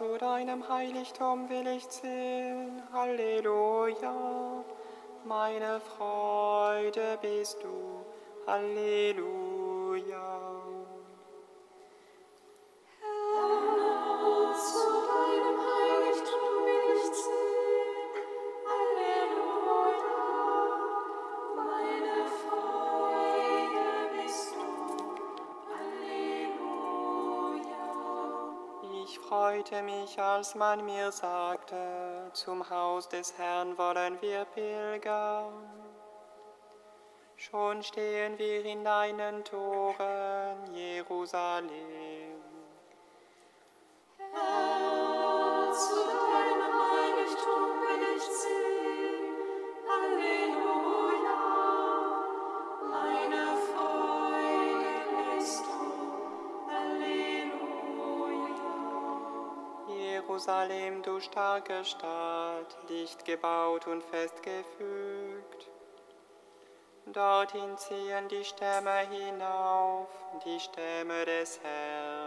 zu deinem Heiligtum will ich ziehen. Halleluja. Meine Freude bist du. Halleluja. Mich, als man mir sagte, zum Haus des Herrn wollen wir pilgern. Schon stehen wir in deinen Toren, Jerusalem. Herr, zu deinem Heiligtum will ich ziehen. Halleluja. Meine Freude bist Jerusalem, du starke Stadt, dicht gebaut und festgefügt. Dorthin ziehen die Stämme hinauf, die Stämme des Herrn.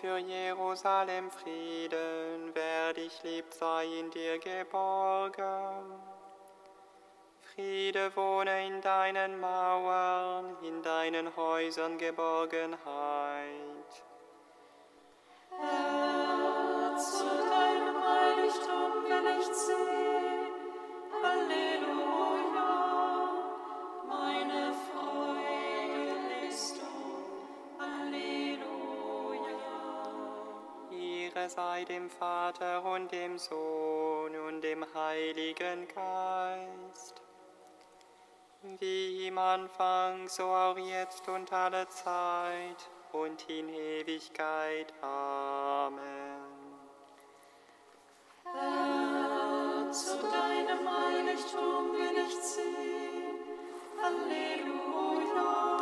Für Jerusalem Frieden, wer dich liebt, sei in dir geborgen. Friede wohne in deinen Mauern, in deinen Häusern Geborgenheit. Herr, zu deinem Heiligtum will ich ziehen. Halleluja. Meine Freude Sei dem Vater und dem Sohn und dem Heiligen Geist. Wie im Anfang, so auch jetzt und alle Zeit und in Ewigkeit. Amen. Herr, zu deinem Heiligtum will ich ziehen. Halleluja.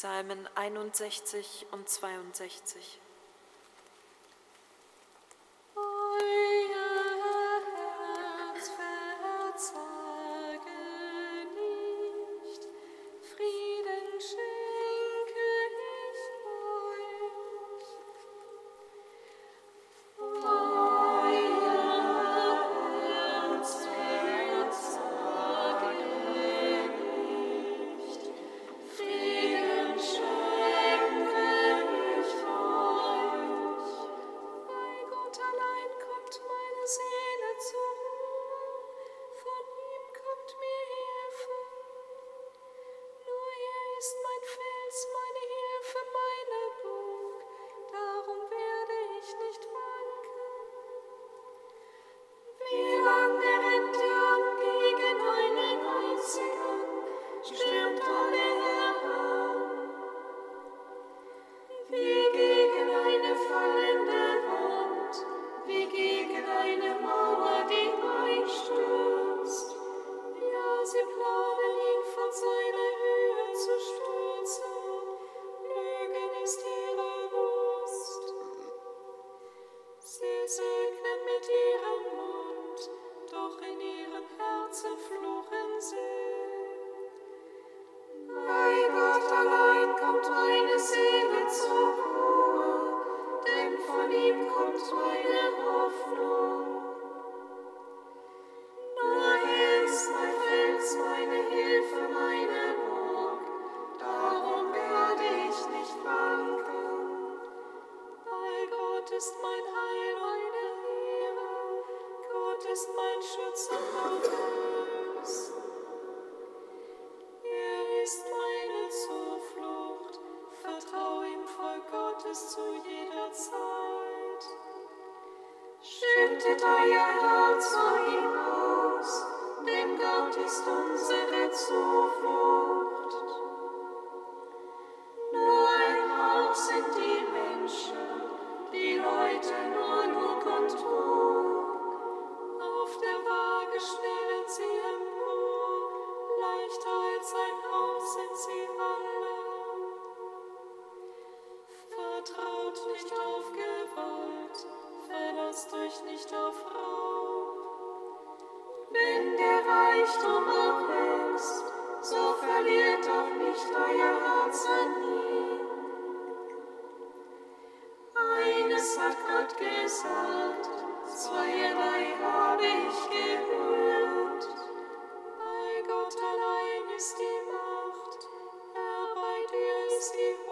Psalmen 61 und 62. zu jeder Zeit. ist die Macht, Herr, bei dir ist die Macht.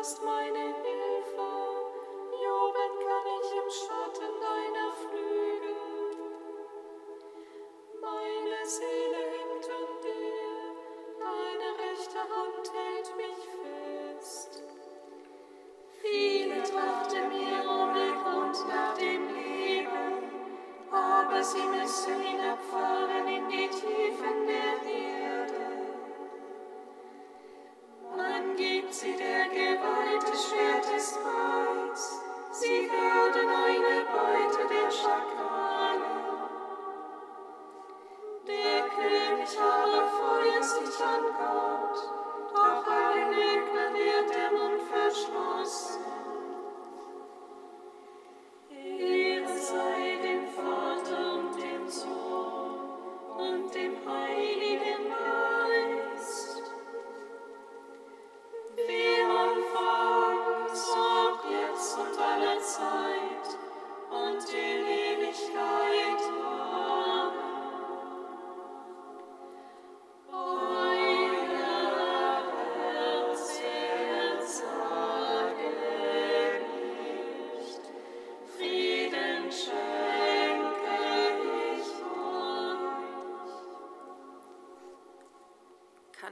bist meine Hilfe. Jubeln kann ich im Schatten deiner Flügel. Meine Seele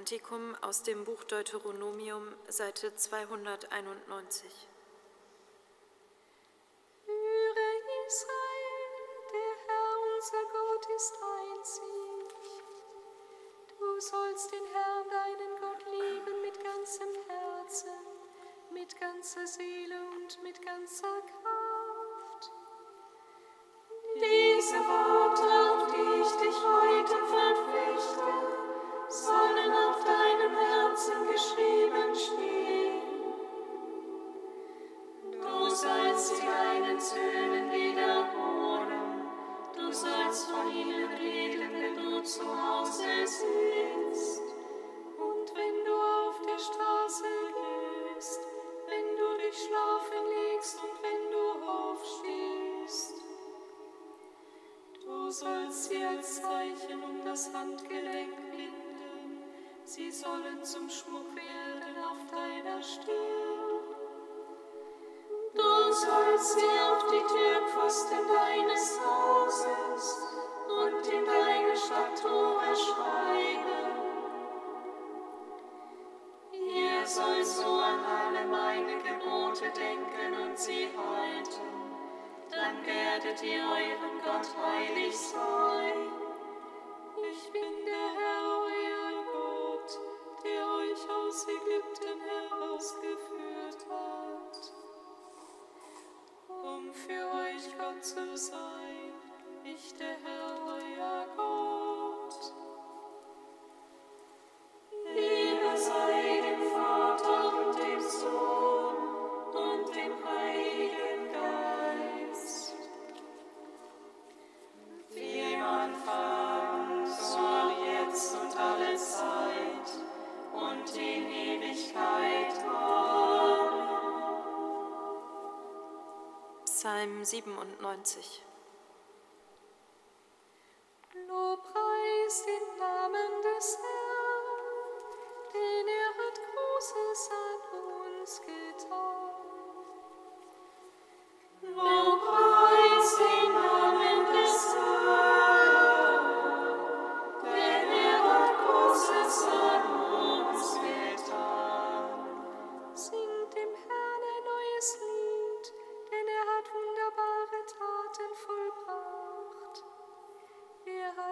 Kantikum aus dem Buch Deuteronomium, Seite 291. du sollst von ihnen reden, wenn du zu Hause sitzt. Und wenn du auf der Straße gehst, wenn du dich schlafen legst und wenn du aufstehst. Du sollst sie als Zeichen um das Handgelenk binden sie sollen zum Schmuck werden auf deiner Stirn. Sollst sie auf die Türpfosten deines Hauses und in deine Stadttore schreiben. Ihr sollt so an alle meine Gebote denken und sie halten, dann werdet ihr euren Gott heilig sein. Euch 97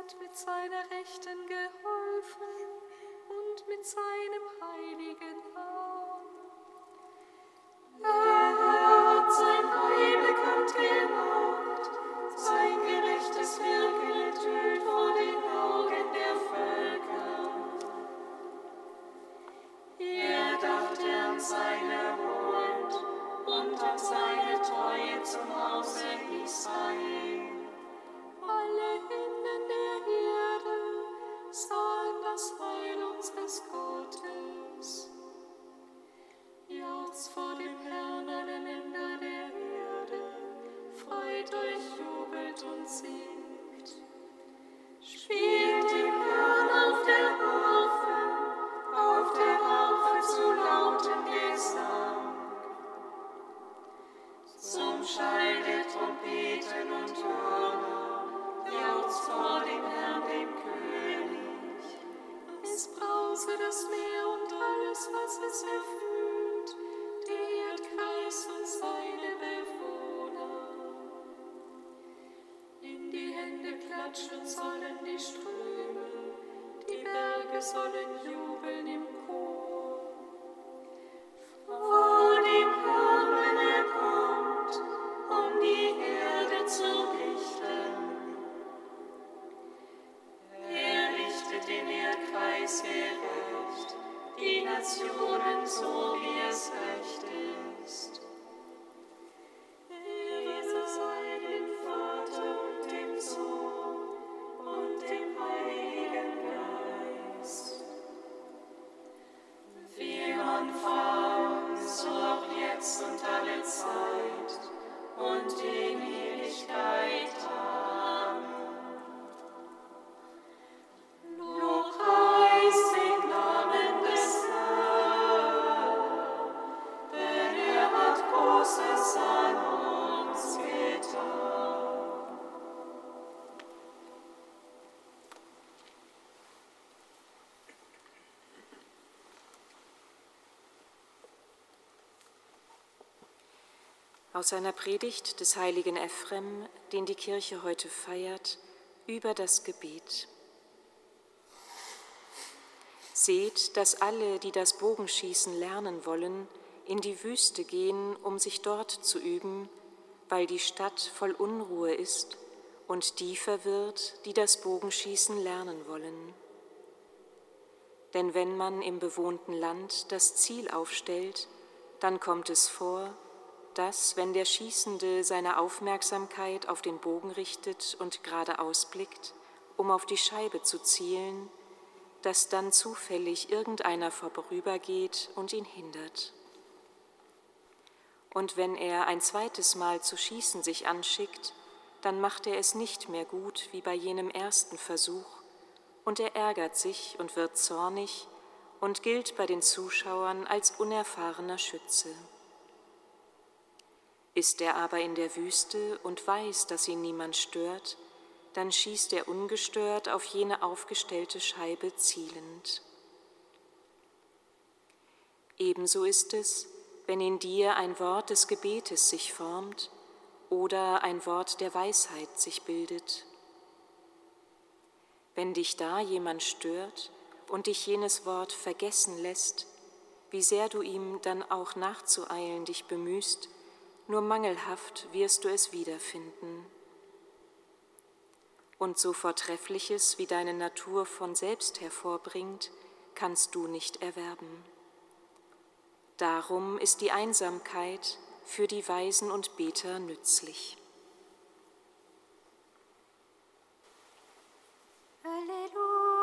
Hat mit seiner Rechten geholfen und mit seinem heiligen Arm. Sollen jubeln Aus einer Predigt des heiligen Ephrem, den die Kirche heute feiert, über das Gebet. Seht, dass alle, die das Bogenschießen lernen wollen, in die Wüste gehen, um sich dort zu üben, weil die Stadt voll Unruhe ist und die verwirrt, die das Bogenschießen lernen wollen. Denn wenn man im bewohnten Land das Ziel aufstellt, dann kommt es vor, dass, wenn der Schießende seine Aufmerksamkeit auf den Bogen richtet und geradeaus blickt, um auf die Scheibe zu zielen, dass dann zufällig irgendeiner vorübergeht und ihn hindert. Und wenn er ein zweites Mal zu schießen sich anschickt, dann macht er es nicht mehr gut wie bei jenem ersten Versuch, und er ärgert sich und wird zornig und gilt bei den Zuschauern als unerfahrener Schütze. Ist er aber in der Wüste und weiß, dass ihn niemand stört, dann schießt er ungestört auf jene aufgestellte Scheibe zielend. Ebenso ist es, wenn in dir ein Wort des Gebetes sich formt oder ein Wort der Weisheit sich bildet. Wenn dich da jemand stört und dich jenes Wort vergessen lässt, wie sehr du ihm dann auch nachzueilen dich bemühst, nur mangelhaft wirst du es wiederfinden. Und so Vortreffliches, wie deine Natur von selbst hervorbringt, kannst du nicht erwerben. Darum ist die Einsamkeit für die Weisen und Beter nützlich. Halleluja,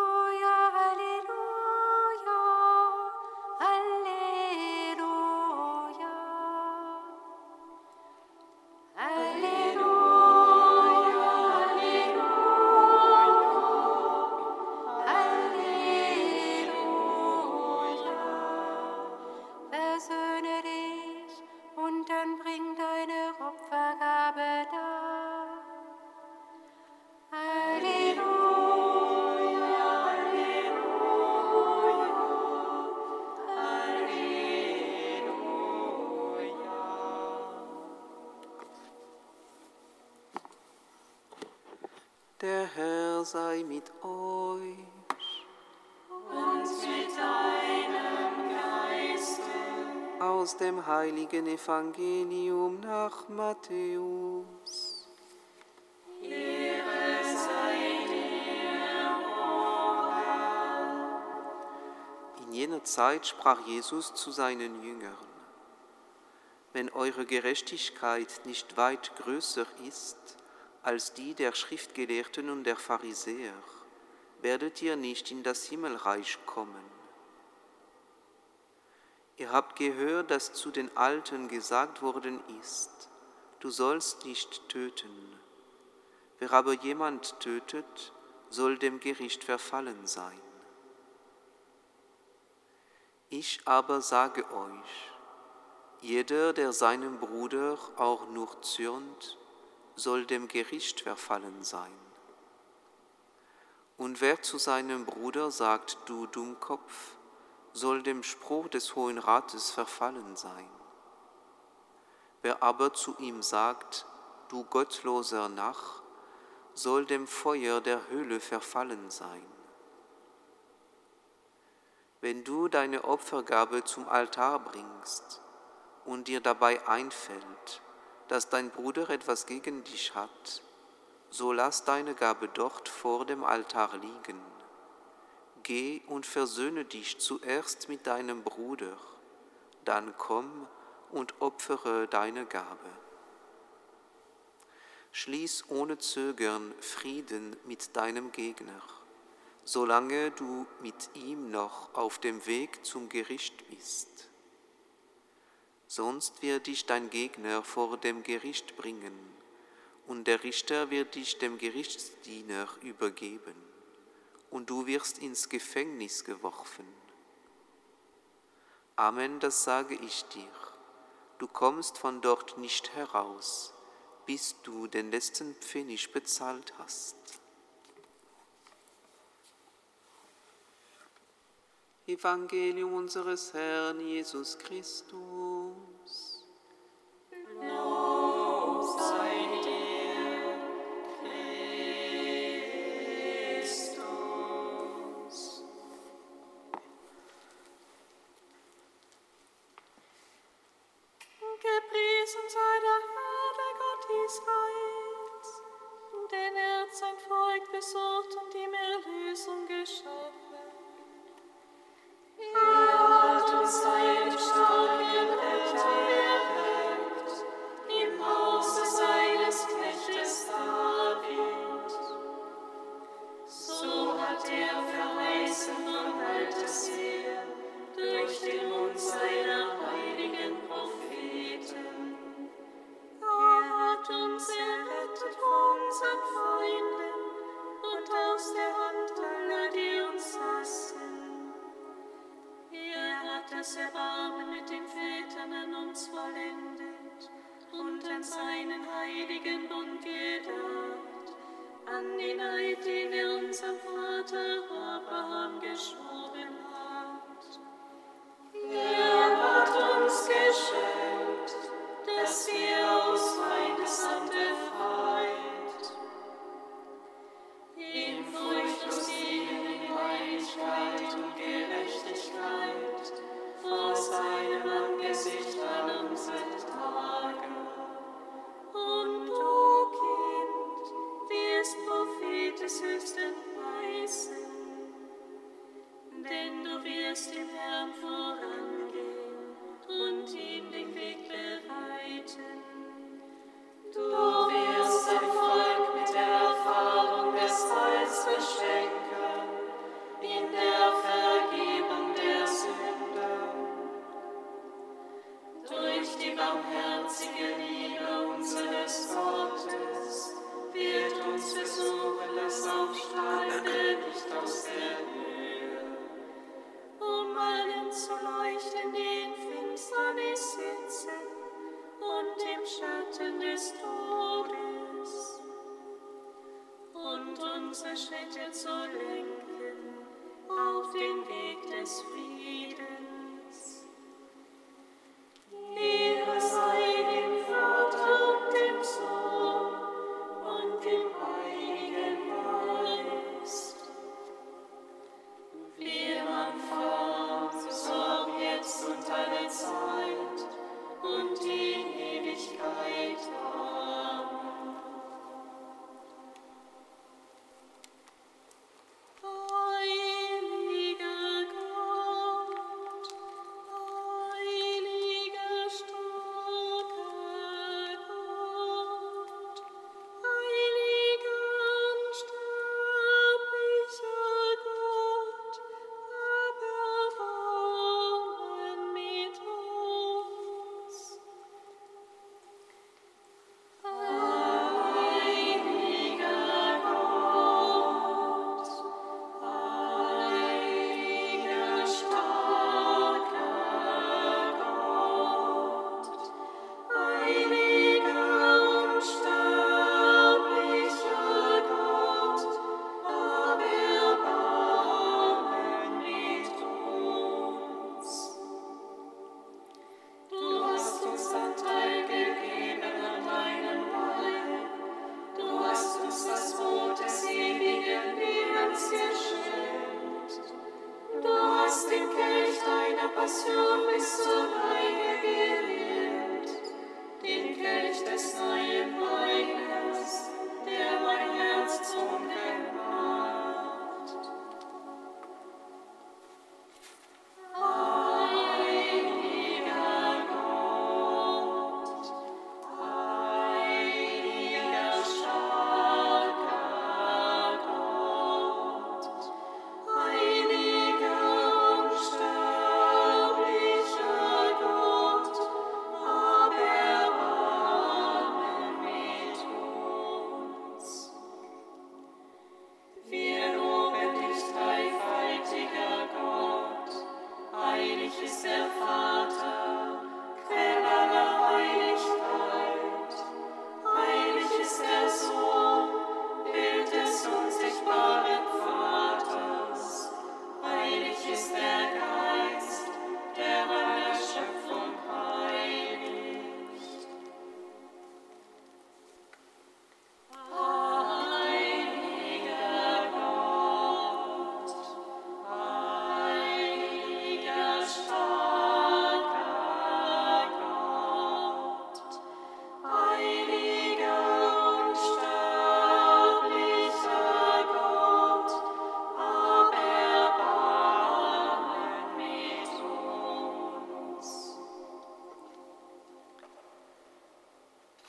Der Herr sei mit euch. Und mit deinem Geiste. Aus dem heiligen Evangelium nach Matthäus. Ehre sei dir, o. In jener Zeit sprach Jesus zu seinen Jüngern, wenn eure Gerechtigkeit nicht weit größer ist als die der Schriftgelehrten und der Pharisäer, werdet ihr nicht in das Himmelreich kommen. Ihr habt gehört, dass zu den Alten gesagt worden ist, du sollst nicht töten. Wer aber jemand tötet, soll dem Gericht verfallen sein. Ich aber sage euch, jeder, der seinem Bruder auch nur zürnt, soll dem Gericht verfallen sein. Und wer zu seinem Bruder sagt, du Dummkopf, soll dem Spruch des Hohen Rates verfallen sein. Wer aber zu ihm sagt, du gottloser Nach, soll dem Feuer der Höhle verfallen sein. Wenn du deine Opfergabe zum Altar bringst und dir dabei einfällt, dass dein Bruder etwas gegen dich hat, so lass deine Gabe dort vor dem Altar liegen. Geh und versöhne dich zuerst mit deinem Bruder, dann komm und opfere deine Gabe. Schließ ohne Zögern Frieden mit deinem Gegner, solange du mit ihm noch auf dem Weg zum Gericht bist. Sonst wird dich dein Gegner vor dem Gericht bringen und der Richter wird dich dem Gerichtsdiener übergeben, und du wirst ins Gefängnis geworfen. Amen, das sage ich dir. Du kommst von dort nicht heraus, bis du den letzten Pfennig bezahlt hast. Evangelium unseres Herrn Jesus Christus.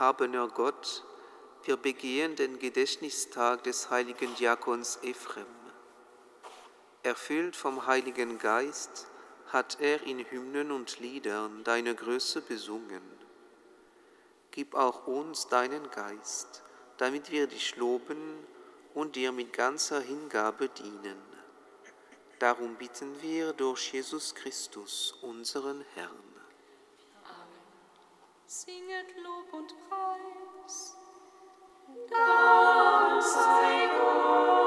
Erhabener Gott, wir begehen den Gedächtnistag des heiligen Diakons Ephrem. Erfüllt vom Heiligen Geist hat er in Hymnen und Liedern deine Größe besungen. Gib auch uns deinen Geist, damit wir dich loben und dir mit ganzer Hingabe dienen. Darum bitten wir durch Jesus Christus, unseren Herrn. Singet Lob und Preis. Dank sei Gott.